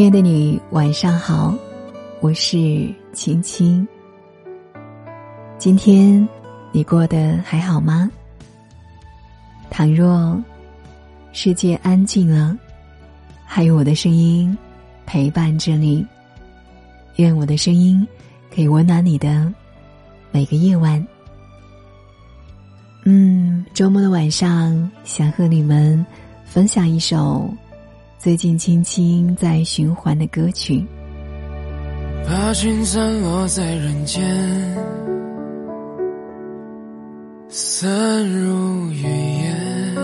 亲爱的你，晚上好，我是青青。今天你过得还好吗？倘若世界安静了，还有我的声音陪伴着你。愿我的声音可以温暖你的每个夜晚。嗯，周末的晚上，想和你们分享一首最近青青在循环的歌曲。把心散落在人间，散入云烟，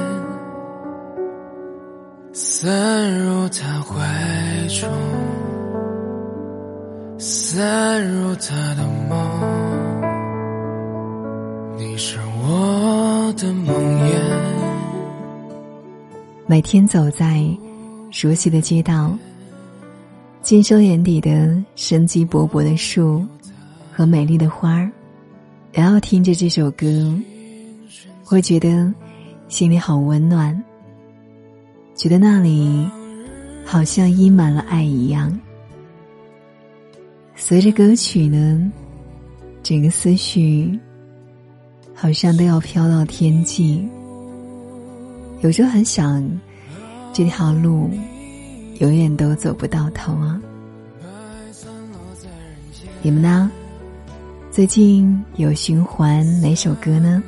散入他怀中，散入他的梦。你是我的梦魇。每天走在熟悉的街道，尽收眼底的生机勃勃的树和美丽的花儿，然后听着这首歌，会觉得心里好温暖，觉得那里好像溢满了爱一样。随着歌曲呢，整个思绪好像都要飘到天际。有时候很想，这条路永远都走不到头啊！你们呢？最近有循环哪首歌呢？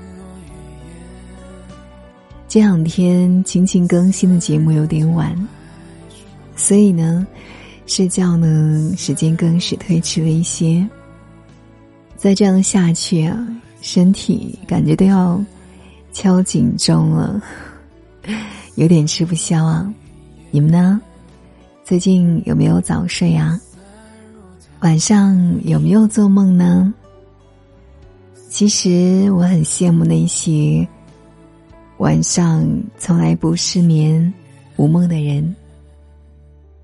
这两天轻轻更新的节目有点晚，所以呢，睡觉呢时间更是推迟了一些。再这样下去啊，身体感觉都要敲警钟了。有点吃不消啊，你们呢？最近有没有早睡啊？晚上有没有做梦呢？其实我很羡慕那些晚上从来不失眠、无梦的人。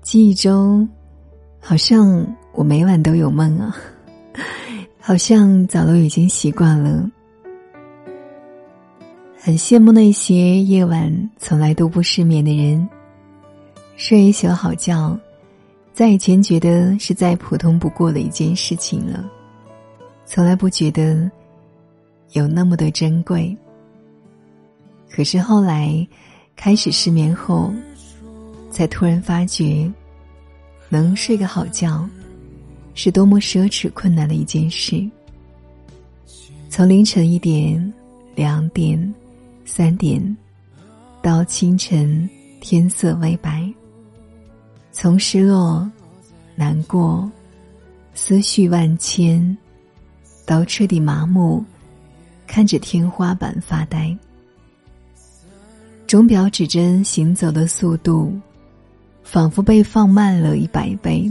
记忆中，好像我每晚都有梦啊，好像早都已经习惯了。很羡慕那些夜晚从来都不失眠的人，睡一宿好觉，在以前觉得是再普通不过的一件事情了，从来不觉得有那么的珍贵。可是后来开始失眠后，才突然发觉，能睡个好觉，是多么奢侈困难的一件事。从凌晨一点、两点。三点，到清晨天色微白。从失落、难过、思绪万千，到彻底麻木，看着天花板发呆。钟表指针行走的速度，仿佛被放慢了一百倍，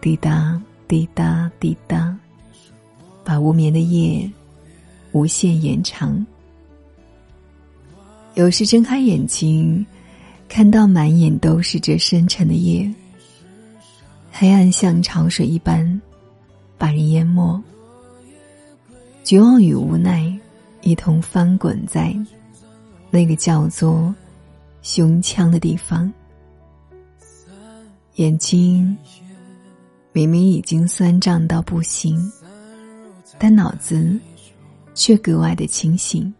滴答滴答滴答，把无眠的夜无限延长。有时睁开眼睛，看到满眼都是这深沉的夜，黑暗像潮水一般把人淹没，绝望与无奈一同翻滚在那个叫做胸腔的地方，眼睛明明已经酸胀到不行，但脑子却格外的清醒。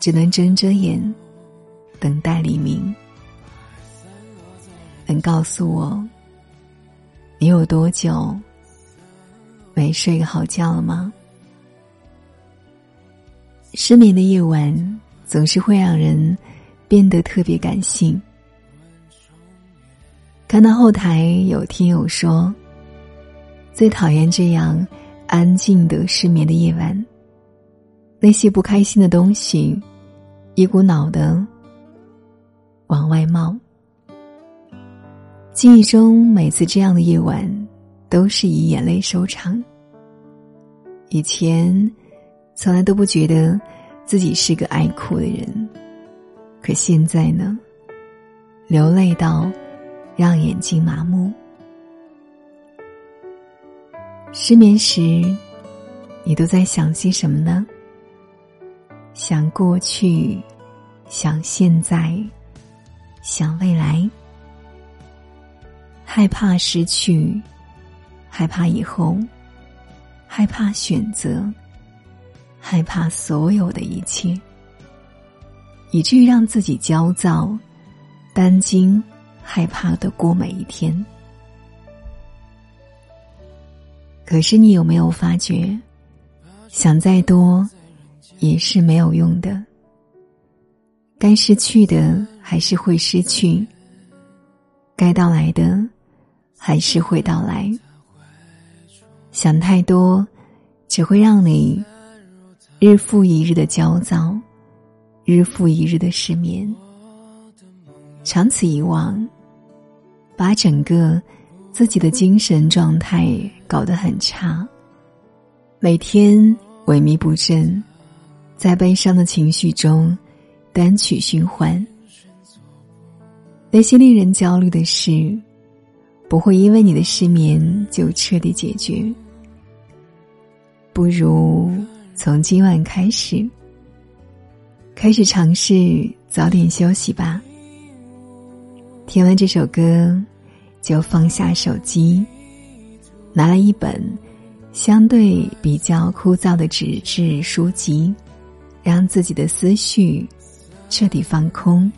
只能睁睁眼，等待黎明。能告诉我，你有多久没睡个好觉了吗？失眠的夜晚总是会让人变得特别感性。看到后台有听友说，最讨厌这样安静的失眠的夜晚。那些不开心的东西，一股脑的往外冒。记忆中每次这样的夜晚，都是以眼泪收场。以前从来都不觉得自己是个爱哭的人，可现在呢，流泪到让眼睛麻木。失眠时，你都在想些什么呢？想过去，想现在，想未来。害怕失去，害怕以后，害怕选择，害怕所有的一切，以至于让自己焦躁、担惊、害怕的过每一天。可是，你有没有发觉，想再多也是没有用的。该失去的还是会失去，该到来的。还是会到来。想太多，只会让你日复一日的焦躁，日复一日的失眠。长此以往，把整个自己的精神状态搞得很差。每天萎靡不振，在悲伤的情绪中单曲循环。那些令人焦虑的事。不会因为你的失眠就彻底解决，不如从今晚开始，开始尝试早点休息吧。听完这首歌，就放下手机，拿了一本相对比较枯燥的纸质书籍，让自己的思绪彻底放空，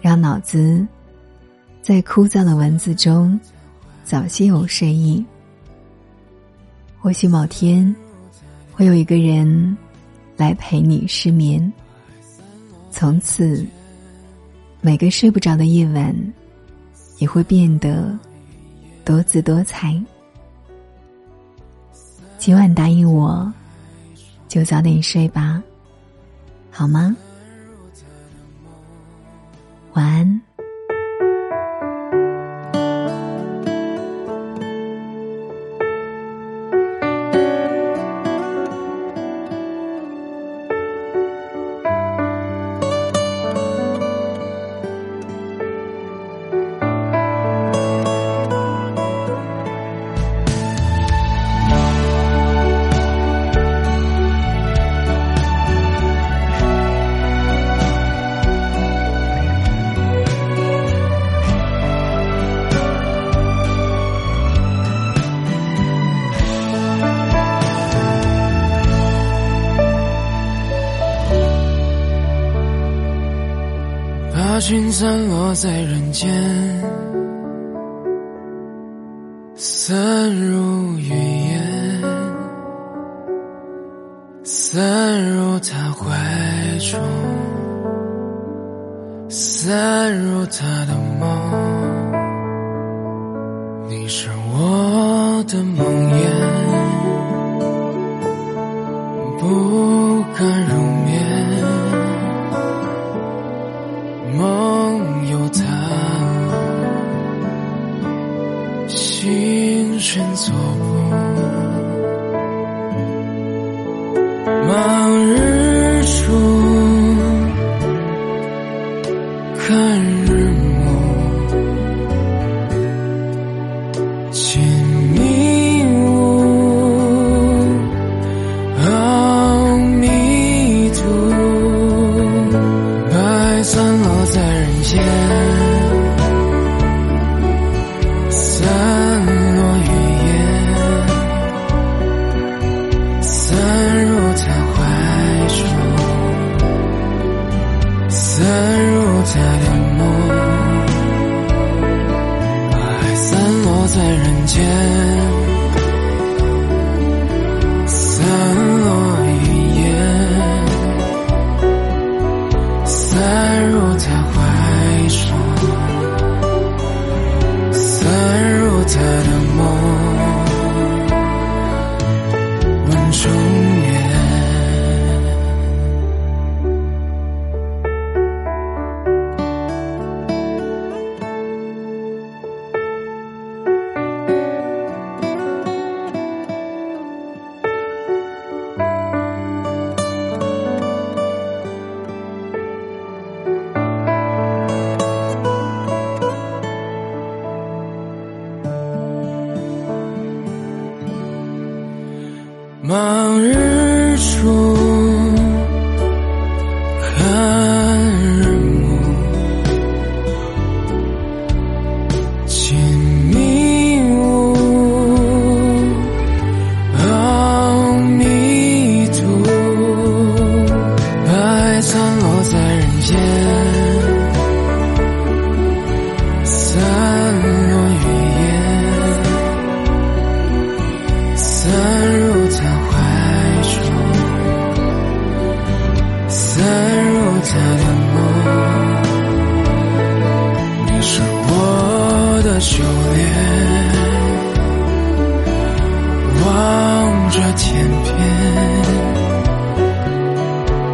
让脑子。在枯燥的文字中，早些有睡意。或许某天，会有一个人来陪你失眠。从此，每个睡不着的夜晚，也会变得多姿多彩。今晚答应我，就早点睡吧，好吗？晚安。散落在人间，散入云烟，散入他怀中，散入他的梦。你是我的梦的梦，爱散落在人间。在冷漠。你是我的修炼，望着天边，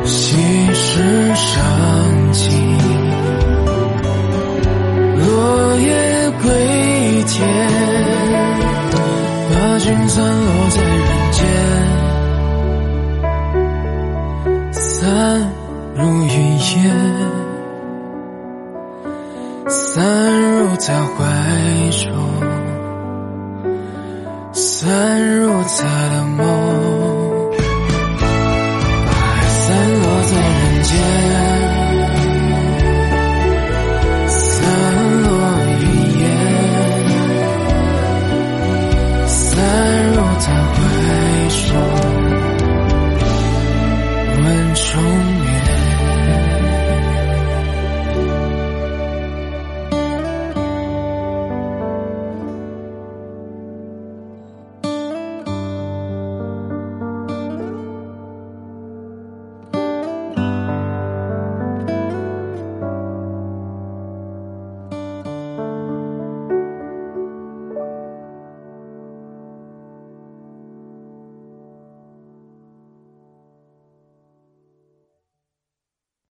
心事伤尽，落叶归田，把君酸。